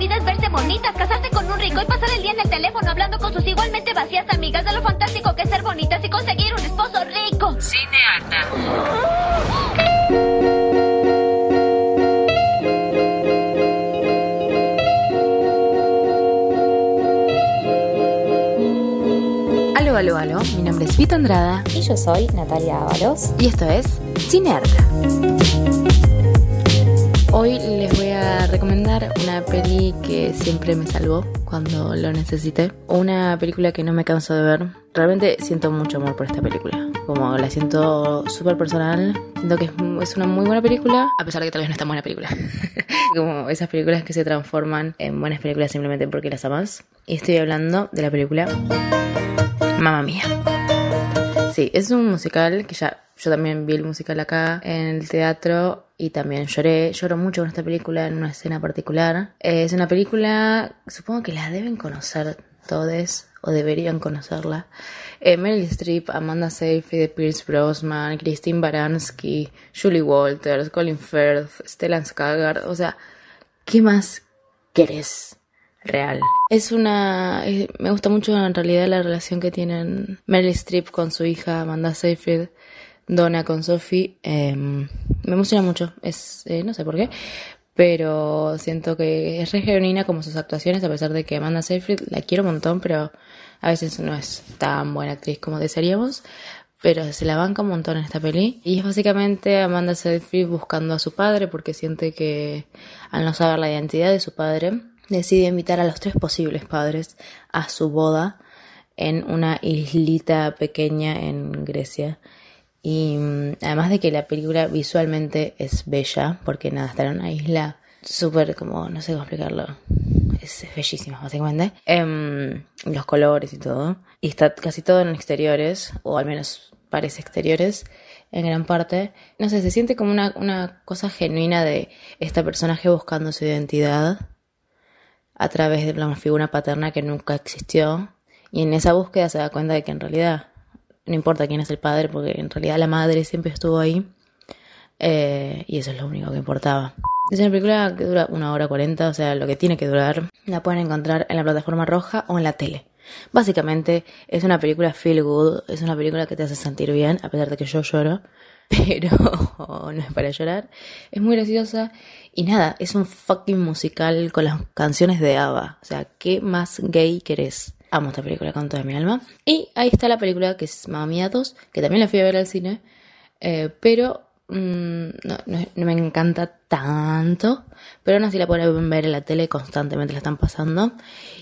vida es verse bonitas, casarse con un rico y pasar el día en el teléfono hablando con sus igualmente vacías amigas de lo fantástico que es ser bonitas y conseguir un esposo rico. Cinearta. Aló, aló, aló. Mi nombre es Vito Andrada Y yo soy Natalia Ábalos. y esto es Cinearta. Hoy les voy a recomendar una peli que siempre me salvó cuando lo necesité. Una película que no me canso de ver. Realmente siento mucho amor por esta película. Como la siento súper personal. Siento que es, una muy buena película. A pesar de que tal vez no es tan buena película. Como esas películas que se transforman en buenas películas simplemente porque las amas. Y estoy hablando de la película Mamma Mía. Sí, es un musical que ya yo también vi el musical acá en el teatro y también lloré. Lloro mucho con esta película en una escena particular. Eh, es una película, supongo que la deben conocer todos o deberían conocerla. Eh, Meryl Streep, Amanda Seyfried, Pierce Brosnan, Christine Baranski, Julie Walters, Colin Firth, Stellan Skarsgård. O sea, ¿qué más querés? real. Es una... eh, me gusta mucho en realidad la relación que tienen Meryl Streep con su hija Amanda Seyfried, Donna con Sophie. eh, me emociona mucho, es eh, no sé por qué, pero siento que es re genuina como sus actuaciones, a pesar de que Amanda Seyfried la quiero un montón, pero a veces no es tan buena actriz como desearíamos. Pero se la banca un montón en esta peli. Y es básicamente Amanda Seyfried buscando a su padre porque siente que al no saber la identidad de su padre, decide invitar a los tres posibles padres a su boda en una islita pequeña en Grecia. Y mm, además de que la película visualmente es bella, porque nada, está en una isla súper como, no sé cómo explicarlo, es, bellísima básicamente. Em, los colores y todo. Y está casi todo en exteriores, o al menos parece exteriores en gran parte. No sé, se siente como una, una cosa genuina de esta personaje buscando su identidad a través de una figura paterna que nunca existió. Y en esa búsqueda se da cuenta de que en realidad no importa quién es el padre, porque en realidad la madre siempre estuvo ahí. Eh, y eso es lo único que importaba. Es una película que dura una hora cuarenta, o sea, lo que tiene que durar. La pueden encontrar en la plataforma roja o en la tele. Básicamente es una película feel good, es una película que te hace sentir bien, a pesar de que yo lloro, pero no es para llorar. Es muy graciosa y nada, es un fucking musical con las canciones de ABBA. O sea, ¿qué más gay querés? Amo esta película con toda mi alma. Y ahí está la película que es Mamma Mía 2, que también la fui a ver al cine, eh, pero mm, no, no- me encanta tanto. Pero aún así la pueden ver en la tele, constantemente la están pasando.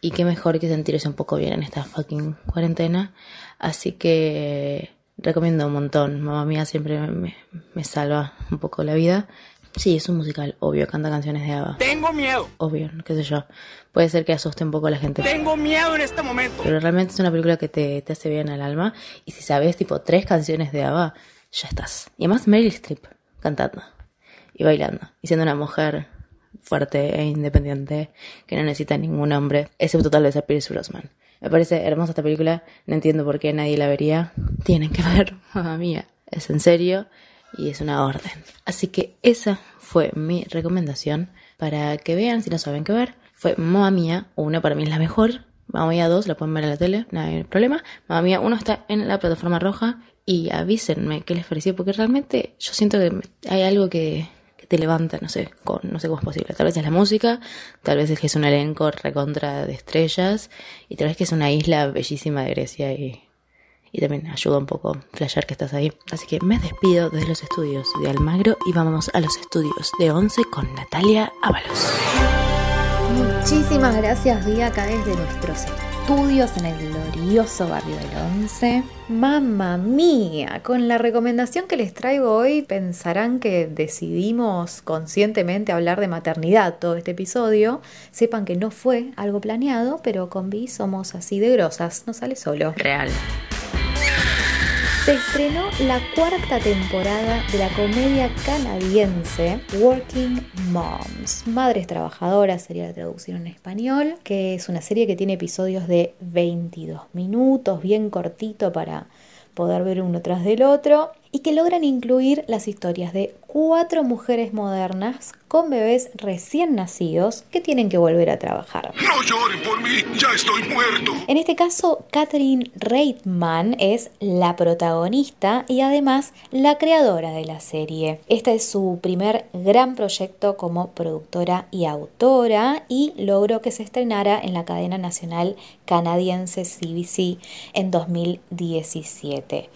Y qué mejor que sentirse un poco bien en esta fucking cuarentena. Así que recomiendo un montón. Mamma Mía siempre me- me salva un poco la vida. Sí, es un musical, obvio, canta canciones de ABBA. Tengo miedo. Obvio, qué sé yo. Puede ser que asuste un poco a la gente. Tengo miedo en este momento. Pero realmente es una película que te, te hace bien al alma. Y si sabes, tipo, tres canciones de ABBA, ya estás. Y además Meryl Streep cantando y bailando. Y siendo una mujer fuerte e independiente que no necesita ningún hombre, excepto tal vez a Pierce Brosnan. Me parece hermosa esta película. No entiendo por qué nadie la vería. Tienen que ver, mamá mía. Es en serio y es una orden. Así que esa fue mi recomendación para que vean si no saben qué ver. Fue Mamma Mía, una para mí es la mejor. Mamma Mía 2 la pueden ver en la tele, no hay problema. Mamma Mía 1 está en la plataforma roja y avísenme qué les pareció porque realmente yo siento que hay algo que, que te levanta, no sé, con, no sé cómo es posible. Tal vez es la música, tal vez es que es un elenco recontra de estrellas y tal vez que es una isla bellísima de Grecia y y también ayuda un poco flashear que estás ahí. Así que me despido desde los estudios de Almagro y vamos a los estudios de 11 con Natalia Ábalos. Muchísimas gracias, Vi, acá desde nuestros estudios en el glorioso barrio del Once. Mamma mía, con la recomendación que les traigo hoy pensarán que decidimos conscientemente hablar de maternidad todo este episodio. Sepan que no fue algo planeado, pero con Vi somos así de grosas, no sale solo. Real. Se estrenó la cuarta temporada de la comedia canadiense Working Moms, Madres Trabajadoras sería la traducción en español, que es una serie que tiene episodios de 22 minutos, bien cortito para poder ver uno tras del otro, y que logran incluir las historias de cuatro mujeres modernas con bebés recién nacidos que tienen que volver a trabajar. No lloren por mí, ya estoy muerto. En este caso, Catherine Reitman es la protagonista y además la creadora de la serie. Este es su primer gran proyecto como productora y autora y logró que se estrenara en la cadena nacional canadiense CBC en 2017.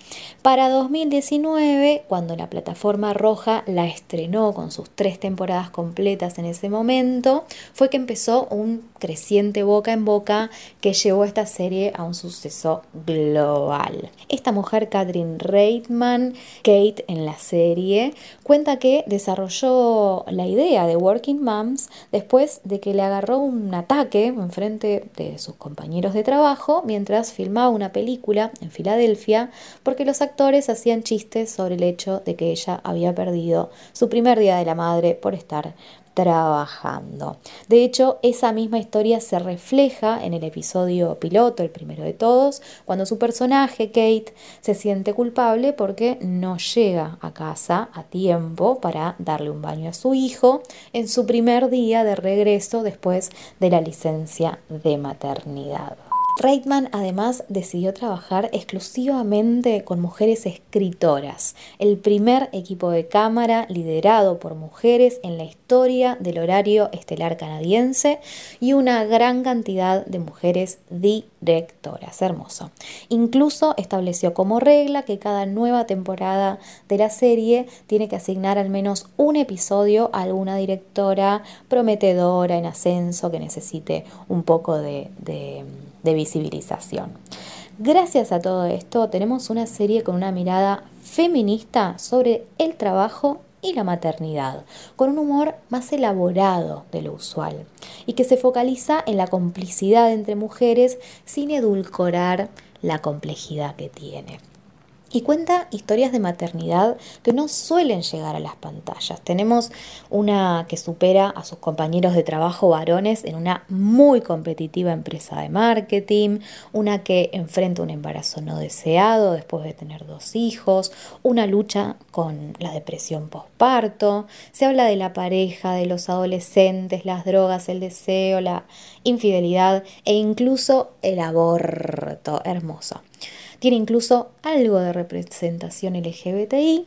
Para 2019, cuando la plataforma roja la estrenó con sus tres temporadas completas en ese momento, fue que empezó un creciente boca en boca que llevó esta serie a un suceso global. Esta mujer, Catherine Reitman, Kate en la serie, cuenta que desarrolló la idea de Working Moms después de que le agarró un ataque en frente de sus compañeros de trabajo mientras filmaba una película en Filadelfia porque los actores hacían chistes sobre el hecho de que ella había perdido su primer día de la madre por estar trabajando. De hecho, esa misma historia se refleja en el episodio piloto, el primero de todos, cuando su personaje, Kate, se siente culpable porque no llega a casa a tiempo para darle un baño a su hijo en su primer día de regreso después de la licencia de maternidad. Reitman además decidió trabajar exclusivamente con mujeres escritoras, el primer equipo de cámara liderado por mujeres en la historia del horario estelar canadiense y una gran cantidad de mujeres directoras. Hermoso. Incluso estableció como regla que cada nueva temporada de la serie tiene que asignar al menos un episodio a alguna directora prometedora en ascenso que necesite un poco de, de de visibilización. Gracias a todo esto tenemos una serie con una mirada feminista sobre el trabajo y la maternidad, con un humor más elaborado de lo usual y que se focaliza en la complicidad entre mujeres sin edulcorar la complejidad que tiene y cuenta historias de maternidad que no suelen llegar a las pantallas. Tenemos una que supera a sus compañeros de trabajo varones en una muy competitiva empresa de marketing, una que enfrenta un embarazo no deseado después de tener dos hijos, una lucha con la depresión postparto, se habla de la pareja, de los adolescentes, las drogas, el deseo, la infidelidad e incluso el aborto. Hermoso. Tiene incluso algo de representación LGBTI.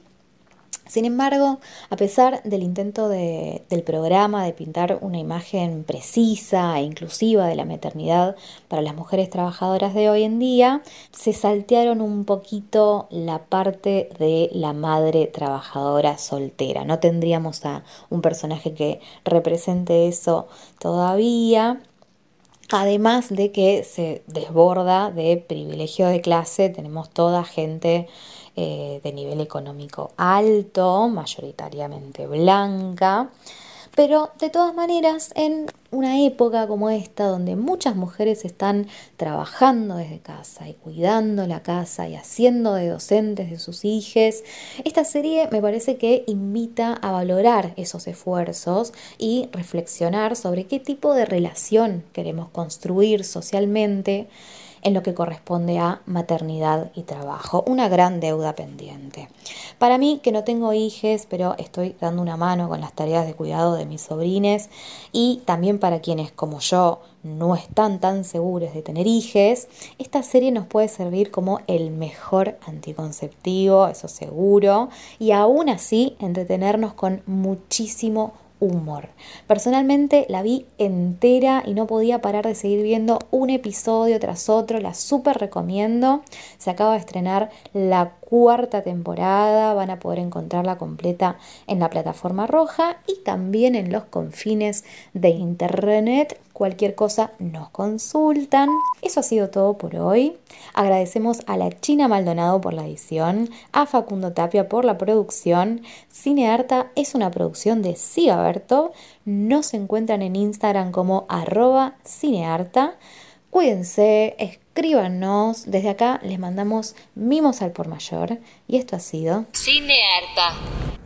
Sin embargo, a pesar del intento del programa de pintar una imagen precisa e inclusiva de la maternidad para las mujeres trabajadoras de hoy en día, se saltearon un poquito la parte de la madre trabajadora soltera. No tendríamos a un personaje que represente eso todavía. Además de que se desborda de privilegio de clase, tenemos toda gente eh, de nivel económico alto, mayoritariamente blanca, pero de todas maneras, en una época como esta, donde muchas mujeres están trabajando desde casa y cuidando la casa y haciendo de docentes de sus hijos, esta serie me parece que invita a valorar esos esfuerzos y reflexionar sobre qué tipo de relación queremos construir socialmente en lo que corresponde a maternidad y trabajo, una gran deuda pendiente. Para mí, que no tengo hijes, pero estoy dando una mano con las tareas de cuidado de mis sobrines y también para quienes como yo no están tan seguros de tener hijes, esta serie nos puede servir como el mejor anticonceptivo, eso seguro, y aún así entretenernos con muchísimo humor. Personalmente la vi entera y no podía parar de seguir viendo un episodio tras otro, la súper recomiendo. Se acaba de estrenar la cuarta temporada, van a poder encontrarla completa en la plataforma roja y también en los confines de internet. Cualquier cosa nos consultan. Eso ha sido todo por hoy. Agradecemos a la China Maldonado por la edición, a Facundo Tapia por la producción. Cinearta es una producción de Cigaberto. Nos encuentran en Instagram como arroba cinearta. Cuídense, escríbanos. Desde acá les mandamos mimos al por mayor. Y esto ha sido Cinearta.